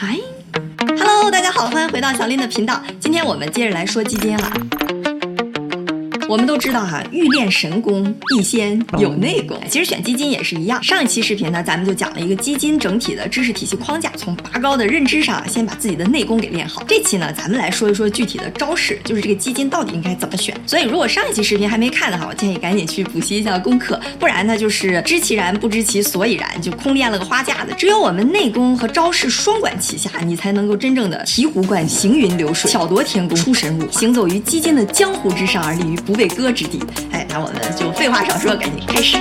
嗨，Hello，大家好，欢迎回到小林的频道。今天我们接着来说基金了。我们都知道哈，欲练神功，必先有内功。其实选基金也是一样。上一期视频呢，咱们就讲了一个基金整体的知识体系框架，从拔高的认知上，先把自己的内功给练好。这期呢，咱们来说一说具体的招式，就是这个基金到底应该怎么选。所以，如果上一期视频还没看的话，我建议赶紧去补习一下功课，不然呢，就是知其然不知其所以然，就空练了个花架子。只有我们内功和招式双管齐下，你才能够真正的醍醐灌行云流水，巧夺天工，出神入化，行走于基金的江湖之上，而立于不。被割之地，哎，那我们就废话少说，赶紧开始。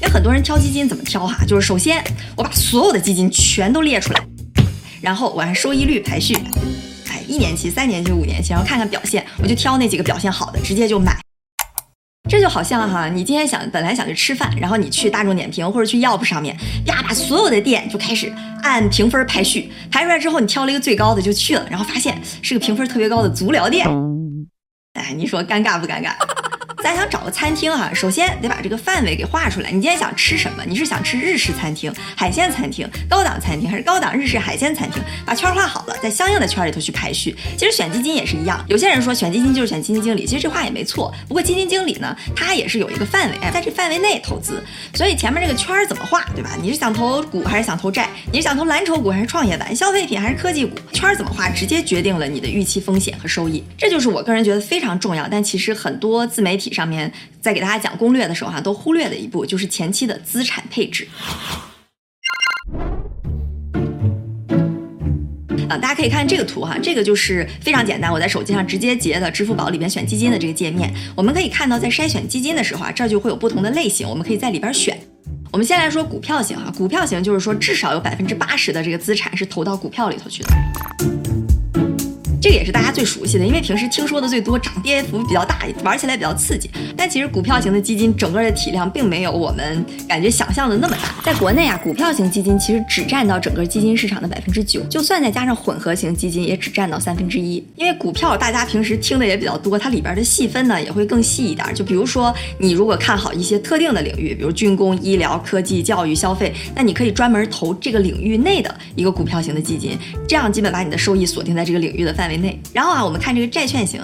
有很多人挑基金怎么挑哈？就是首先我把所有的基金全都列出来，然后我按收益率排序，哎，一年期、三年期、五年期，然后看看表现，我就挑那几个表现好的，直接就买。这就好像哈，你今天想本来想去吃饭，然后你去大众点评或者去 Yelp 上面，呀，把所有的店就开始按评分排序，排出来之后你挑了一个最高的就去了，然后发现是个评分特别高的足疗店，哎，你说尴尬不尴尬？咱想找个餐厅哈，首先得把这个范围给画出来。你今天想吃什么？你是想吃日式餐厅、海鲜餐厅、高档餐厅，还是高档日式海鲜餐厅？把圈画好了，在相应的圈里头去排序。其实选基金也是一样，有些人说选基金就是选基金经理，其实这话也没错。不过基金经理呢，他也是有一个范围，在这范围内投资。所以前面这个圈怎么画，对吧？你是想投股还是想投债？你是想投蓝筹股还是创业板、消费品还是科技股？圈怎么画，直接决定了你的预期风险和收益。这就是我个人觉得非常重要，但其实很多自媒体。上面在给大家讲攻略的时候哈，都忽略的一步就是前期的资产配置。啊，大家可以看这个图哈，这个就是非常简单，我在手机上直接截的支付宝里边选基金的这个界面。我们可以看到，在筛选基金的时候啊，这就会有不同的类型，我们可以在里边选。我们先来说股票型哈，股票型就是说至少有百分之八十的这个资产是投到股票里头去的。这个也是大家最熟悉的，因为平时听说的最多，涨跌幅比较大，玩起来比较刺激。但其实股票型的基金整个的体量并没有我们感觉想象的那么大。在国内啊，股票型基金其实只占到整个基金市场的百分之九，就算再加上混合型基金，也只占到三分之一。因为股票大家平时听的也比较多，它里边的细分呢也会更细一点。就比如说你如果看好一些特定的领域，比如军工、医疗、科技、教育、消费，那你可以专门投这个领域内的一个股票型的基金，这样基本把你的收益锁定在这个领域的范围。内，然后啊，我们看这个债券型。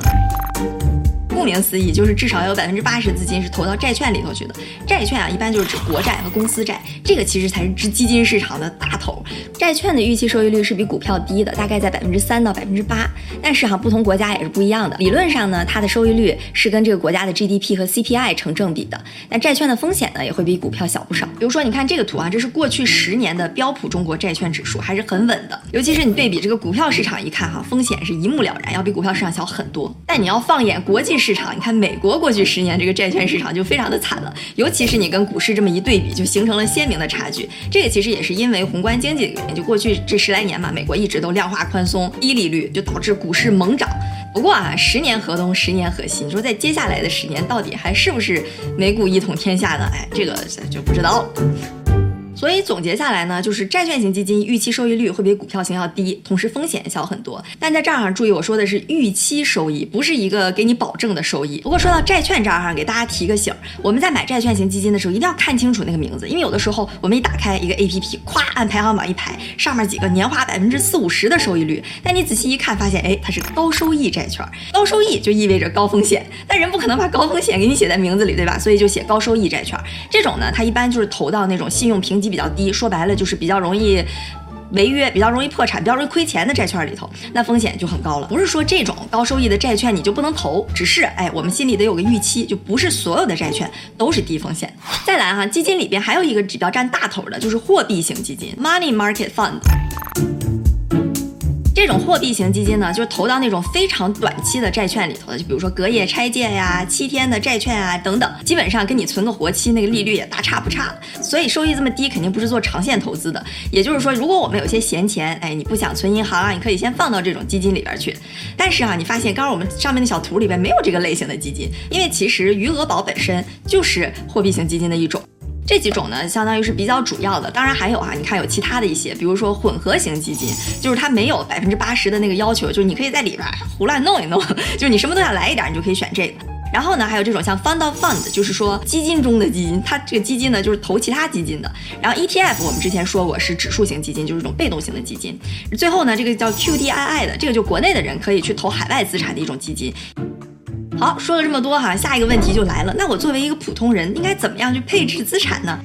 顾名思义，就是至少有百分之八十资金是投到债券里头去的。债券啊，一般就是指国债和公司债，这个其实才是基基金市场的大头。债券的预期收益率是比股票低的，大概在百分之三到百分之八。但是哈，不同国家也是不一样的。理论上呢，它的收益率是跟这个国家的 GDP 和 CPI 成正比的。但债券的风险呢，也会比股票小不少。比如说，你看这个图啊，这是过去十年的标普中国债券指数，还是很稳的。尤其是你对比这个股票市场一看哈，风险是一目了然，要比股票市场小很多。但你要放眼国际市，场，你看美国过去十年这个债券市场就非常的惨了，尤其是你跟股市这么一对比，就形成了鲜明的差距。这个其实也是因为宏观经济的原因，就过去这十来年嘛，美国一直都量化宽松、低利率，就导致股市猛涨。不过啊，十年河东，十年河西，你说在接下来的十年，到底还是不是美股一统天下呢？哎，这个就不知道了。所以总结下来呢，就是债券型基金预期收益率会比股票型要低，同时风险小很多。但在这儿注意，我说的是预期收益，不是一个给你保证的收益。不过说到债券这儿哈，给大家提个醒，我们在买债券型基金的时候，一定要看清楚那个名字，因为有的时候我们一打开一个 A P P，咵按排行榜一排，上面几个年化百分之四五十的收益率，但你仔细一看，发现哎，它是高收益债券，高收益就意味着高风险，但人不可能把高风险给你写在名字里，对吧？所以就写高收益债券。这种呢，它一般就是投到那种信用评级。比较低，说白了就是比较容易违约、比较容易破产、比较容易亏钱的债券里头，那风险就很高了。不是说这种高收益的债券你就不能投，只是哎，我们心里得有个预期，就不是所有的债券都是低风险。再来哈，基金里边还有一个指标占大头的，就是货币型基金 （Money Market Fund）。这种货币型基金呢，就是投到那种非常短期的债券里头的，就比如说隔夜拆借呀、七天的债券啊等等，基本上跟你存个活期那个利率也大差不差，所以收益这么低，肯定不是做长线投资的。也就是说，如果我们有些闲钱，哎，你不想存银行啊，你可以先放到这种基金里边去。但是啊，你发现刚刚我们上面的小图里边没有这个类型的基金，因为其实余额宝本身就是货币型基金的一种。这几种呢，相当于是比较主要的。当然还有啊，你看有其他的一些，比如说混合型基金，就是它没有百分之八十的那个要求，就是你可以在里边胡乱弄一弄，就是你什么都想来一点，你就可以选这个。然后呢，还有这种像 fund fund，就是说基金中的基金，它这个基金呢就是投其他基金的。然后 ETF 我们之前说过是指数型基金，就是一种被动型的基金。最后呢，这个叫 QDII 的，这个就国内的人可以去投海外资产的一种基金。好，说了这么多哈，下一个问题就来了，那我作为一个普通人，应该怎么样去配置资产呢？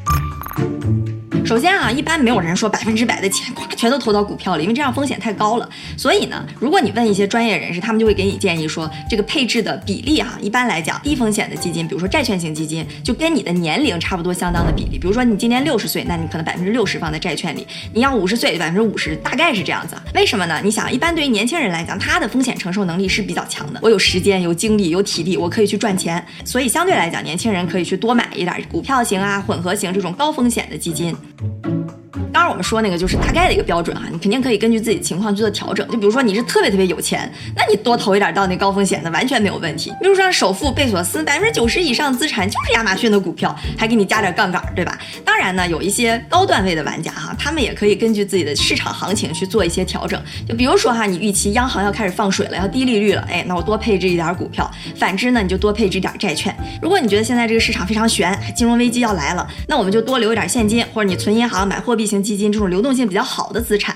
首先啊，一般没有人说百分之百的钱咵全都投到股票里，因为这样风险太高了。所以呢，如果你问一些专业人士，他们就会给你建议说，这个配置的比例哈，一般来讲，低风险的基金，比如说债券型基金，就跟你的年龄差不多相当的比例。比如说你今年六十岁，那你可能百分之六十放在债券里；你要五十岁，百分之五十，大概是这样子。为什么呢？你想，一般对于年轻人来讲，他的风险承受能力是比较强的。我有时间、有精力、有体力，我可以去赚钱。所以相对来讲，年轻人可以去多买一点股票型啊、混合型这种高风险的基金。Thank you. 当然，我们说那个就是大概的一个标准哈，你肯定可以根据自己情况去做调整。就比如说你是特别特别有钱，那你多投一点到那高风险的完全没有问题。比如说首富贝索斯，百分之九十以上资产就是亚马逊的股票，还给你加点杠杆，对吧？当然呢，有一些高段位的玩家哈，他们也可以根据自己的市场行情去做一些调整。就比如说哈，你预期央行要开始放水了，要低利率了，哎，那我多配置一点股票。反之呢，你就多配置一点债券。如果你觉得现在这个市场非常悬，金融危机要来了，那我们就多留一点现金，或者你存银行买货币型基金这种流动性。比较好的资产，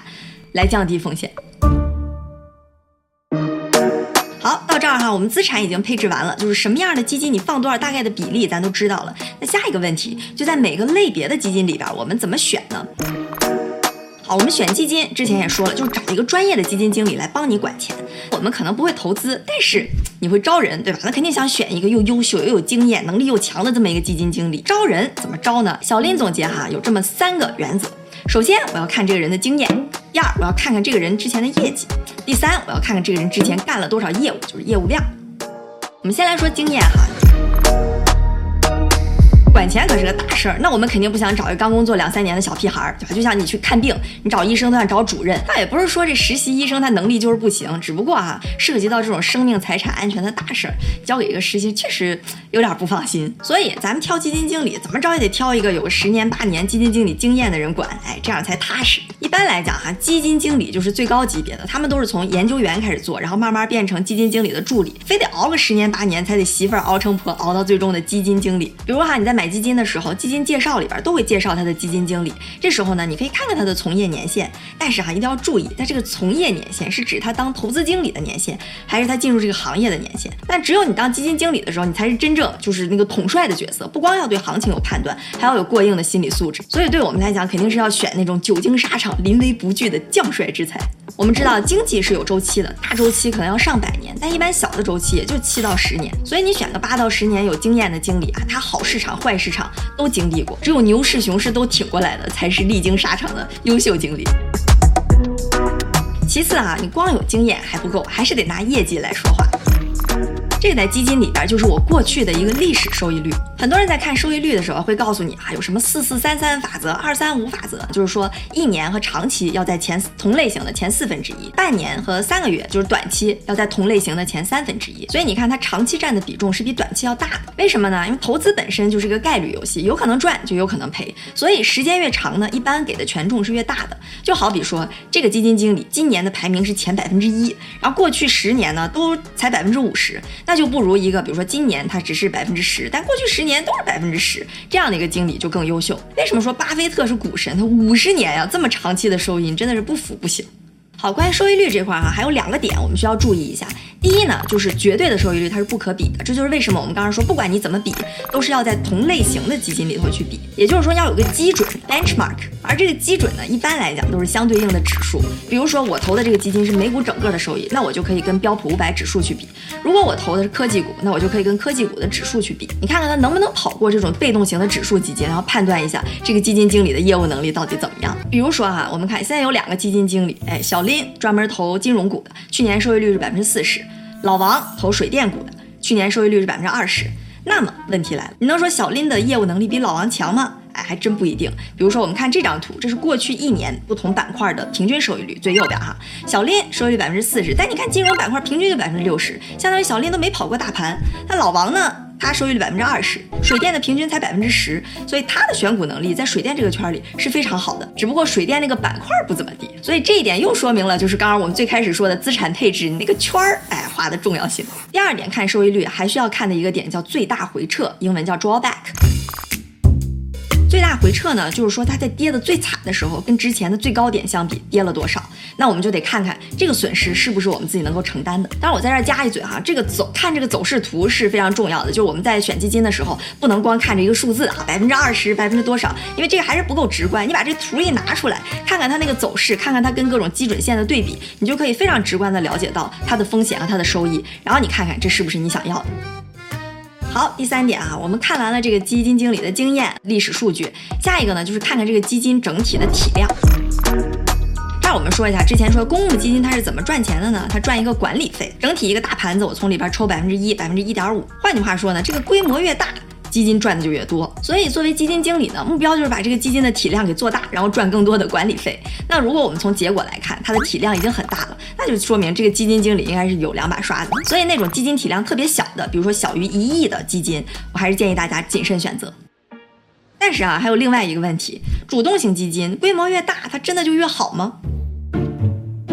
来降低风险。好，到这儿哈，我们资产已经配置完了，就是什么样的基金你放多少大概的比例，咱都知道了。那下一个问题就在每个类别的基金里边，我们怎么选呢？好，我们选基金之前也说了，就是找一个专业的基金经理来帮你管钱。我们可能不会投资，但是你会招人，对吧？那肯定想选一个又优秀又有经验、能力又强的这么一个基金经理。招人怎么招呢？小林总结哈，有这么三个原则。首先，我要看这个人的经验；第二，我要看看这个人之前的业绩；第三，我要看看这个人之前干了多少业务，就是业务量。我们先来说经验哈。管钱可是个大事儿，那我们肯定不想找一个刚工作两三年的小屁孩儿，对吧？就像你去看病，你找医生都想找主任。倒也不是说这实习医生他能力就是不行，只不过哈，涉及到这种生命财产安全的大事儿，交给一个实习确实有点不放心。所以咱们挑基金经理，怎么着也得挑一个有个十年八年基金经理经验的人管，哎，这样才踏实。一般来讲哈，基金经理就是最高级别的，他们都是从研究员开始做，然后慢慢变成基金经理的助理，非得熬个十年八年才得媳妇儿熬成婆，熬到最终的基金经理。比如哈，你在买。基金的时候，基金介绍里边都会介绍他的基金经理。这时候呢，你可以看看他的从业年限，但是哈，一定要注意，他这个从业年限是指他当投资经理的年限，还是他进入这个行业的年限？但只有你当基金经理的时候，你才是真正就是那个统帅的角色，不光要对行情有判断，还要有过硬的心理素质。所以对我们来讲，肯定是要选那种久经沙场、临危不惧的将帅之才。我们知道经济是有周期的，大周期可能要上百年，但一般小的周期也就七到十年。所以你选个八到十年有经验的经理啊，他好市场坏市场都经历过，只有牛市熊市都挺过来的，才是历经沙场的优秀经理。其次啊，你光有经验还不够，还是得拿业绩来说话。这在基金里边就是我过去的一个历史收益率。很多人在看收益率的时候会告诉你啊，有什么四四三三法则、二三五法则，就是说一年和长期要在前同类型的前四分之一，半年和三个月就是短期要在同类型的前三分之一。所以你看它长期占的比重是比短期要大的。为什么呢？因为投资本身就是个概率游戏，有可能赚就有可能赔。所以时间越长呢，一般给的权重是越大的。就好比说这个基金经理今年的排名是前百分之一，然后过去十年呢都才百分之五十。那就不如一个，比如说今年他只是百分之十，但过去十年年都是百分之十，这样的一个经理就更优秀。为什么说巴菲特是股神？他五十年呀，这么长期的收益，你真的是不服不行。好，关于收益率这块哈，还有两个点我们需要注意一下。第一呢，就是绝对的收益率它是不可比的，这就是为什么我们刚刚说，不管你怎么比，都是要在同类型的基金里头去比，也就是说要有个基准 benchmark，而这个基准呢，一般来讲都是相对应的指数。比如说我投的这个基金是美股整个的收益，那我就可以跟标普五百指数去比；如果我投的是科技股，那我就可以跟科技股的指数去比。你看看它能不能跑过这种被动型的指数基金，然后判断一下这个基金经理的业务能力到底怎么样。比如说哈，我们看现在有两个基金经理，哎，小林专门投金融股的，去年收益率是百分之四十。老王投水电股的，去年收益率是百分之二十。那么问题来了，你能说小林的业务能力比老王强吗？哎，还真不一定。比如说，我们看这张图，这是过去一年不同板块的平均收益率，最右边哈，小林收益率百分之四十，但你看金融板块平均就百分之六十，相当于小林都没跑过大盘。那老王呢？它收益率百分之二十，水电的平均才百分之十，所以它的选股能力在水电这个圈里是非常好的。只不过水电那个板块不怎么地，所以这一点又说明了，就是刚刚我们最开始说的资产配置那个圈儿，哎，画的重要性。第二点看收益率，还需要看的一个点叫最大回撤，英文叫 drawback。最大回撤呢，就是说它在跌的最惨的时候，跟之前的最高点相比跌了多少，那我们就得看看这个损失是不是我们自己能够承担的。当然，我在这儿加一嘴哈，这个走看这个走势图是非常重要的，就是我们在选基金的时候，不能光看着一个数字啊，百分之二十，百分之多少，因为这个还是不够直观。你把这图一拿出来，看看它那个走势，看看它跟各种基准线的对比，你就可以非常直观的了解到它的风险和它的收益，然后你看看这是不是你想要的。好，第三点啊，我们看完了这个基金经理的经验、历史数据，下一个呢就是看看这个基金整体的体量。这我们说一下，之前说公募基金它是怎么赚钱的呢？它赚一个管理费，整体一个大盘子，我从里边抽百分之一、百分之一点五。换句话说呢，这个规模越大。基金赚的就越多，所以作为基金经理呢，目标就是把这个基金的体量给做大，然后赚更多的管理费。那如果我们从结果来看，它的体量已经很大了，那就说明这个基金经理应该是有两把刷子。所以那种基金体量特别小的，比如说小于一亿的基金，我还是建议大家谨慎选择。但是啊，还有另外一个问题，主动型基金规模越大，它真的就越好吗？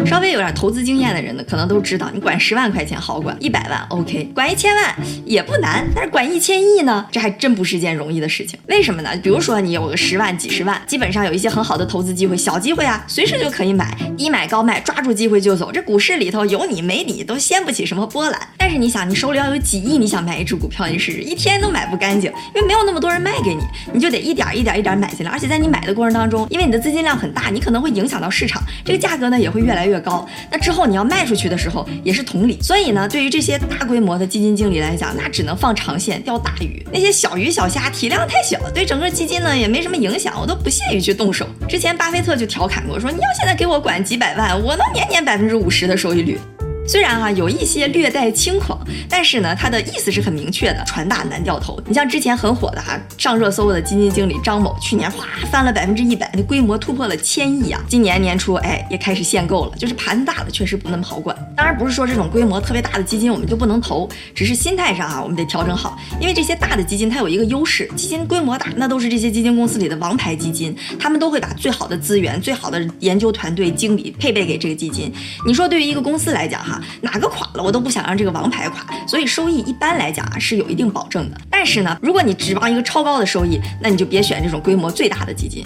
稍微有点投资经验的人呢，可能都知道，你管十万块钱好管，一百万 OK，管一千万也不难，但是管一千亿呢，这还真不是件容易的事情。为什么呢？比如说你有个十万、几十万，基本上有一些很好的投资机会，小机会啊，随时就可以买，低买高卖，抓住机会就走。这股市里头有你没你都掀不起什么波澜。但是你想，你手里要有几亿，你想买一只股票，你试试，一天都买不干净，因为没有那么多人卖给你，你就得一点一点一点买进来。而且在你买的过程当中，因为你的资金量很大，你可能会影响到市场，这个价格呢也会越来越。高，那之后你要卖出去的时候也是同理。所以呢，对于这些大规模的基金经理来讲，那只能放长线钓大鱼。那些小鱼小虾体量太小，对整个基金呢也没什么影响，我都不屑于去动手。之前巴菲特就调侃过，说你要现在给我管几百万，我能年年百分之五十的收益率。虽然哈有一些略带轻狂，但是呢，他的意思是很明确的，船大难掉头。你像之前很火的哈上热搜的基金经理张某，去年哗翻了百分之一百，那规模突破了千亿啊！今年年初哎也开始限购了，就是盘子大的确实不那么好管。当然不是说这种规模特别大的基金我们就不能投，只是心态上啊我们得调整好，因为这些大的基金它有一个优势，基金规模大，那都是这些基金公司里的王牌基金，他们都会把最好的资源、最好的研究团队、经理配备给这个基金。你说对于一个公司来讲哈。哪个垮了，我都不想让这个王牌垮，所以收益一般来讲啊是有一定保证的。但是呢，如果你指望一个超高的收益，那你就别选这种规模最大的基金。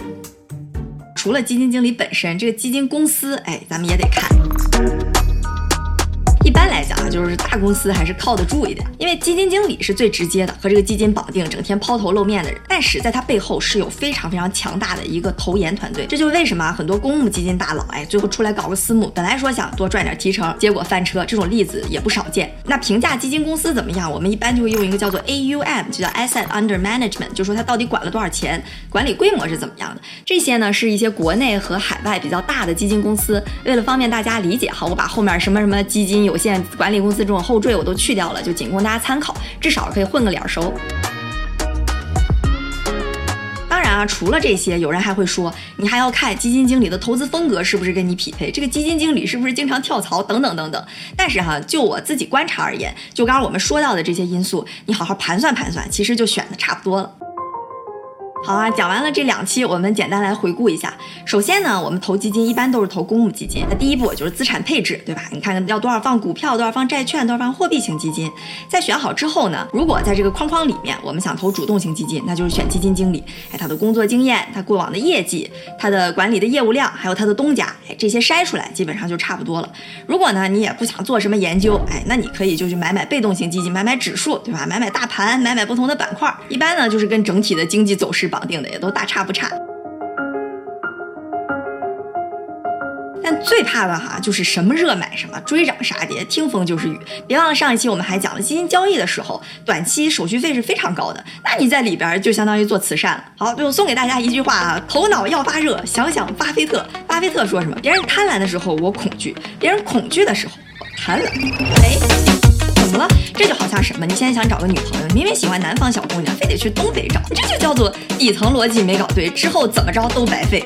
除了基金经理本身，这个基金公司，哎，咱们也得看。一般来讲啊，就是大公司还是靠得住一点，因为基金经理是最直接的和这个基金绑定，整天抛头露面的人。但是在他背后是有非常非常强大的一个投研团队，这就是为什么很多公募基金大佬哎，最后出来搞个私募，本来说想多赚点提成，结果翻车，这种例子也不少见。那评价基金公司怎么样？我们一般就会用一个叫做 AUM，就叫 Asset Under Management，就说它到底管了多少钱，管理规模是怎么样的。这些呢是一些国内和海外比较大的基金公司，为了方便大家理解，哈，我把后面什么什么基金有。有限管理公司这种后缀我都去掉了，就仅供大家参考，至少可以混个脸熟。当然啊，除了这些，有人还会说，你还要看基金经理的投资风格是不是跟你匹配，这个基金经理是不是经常跳槽等等等等。但是哈，就我自己观察而言，就刚刚我们说到的这些因素，你好好盘算盘算，其实就选的差不多了。好啊，讲完了这两期，我们简单来回顾一下。首先呢，我们投基金一般都是投公募基金。那第一步就是资产配置，对吧？你看看要多少放股票，多少放债券，多少放货币型基金。在选好之后呢，如果在这个框框里面，我们想投主动型基金，那就是选基金经理。哎，他的工作经验，他过往的业绩，他的管理的业务量，还有他的东家，哎，这些筛出来基本上就差不多了。如果呢，你也不想做什么研究，哎，那你可以就去买买被动型基金，买买指数，对吧？买买大盘，买买不同的板块。一般呢，就是跟整体的经济走势。绑定的也都大差不差，但最怕的哈就是什么热买什么，追涨杀跌，听风就是雨。别忘了上一期我们还讲了基金交易的时候，短期手续费是非常高的，那你在里边就相当于做慈善了。好，最后送给大家一句话啊：头脑要发热，想想巴菲特。巴菲特说什么？别人贪婪的时候我恐惧，别人恐惧的时候我贪婪。哎。怎么了？这就好像什么？你现在想找个女朋友，明明喜欢南方小姑娘，非得去东北找，这就叫做底层逻辑没搞对，之后怎么着都白费。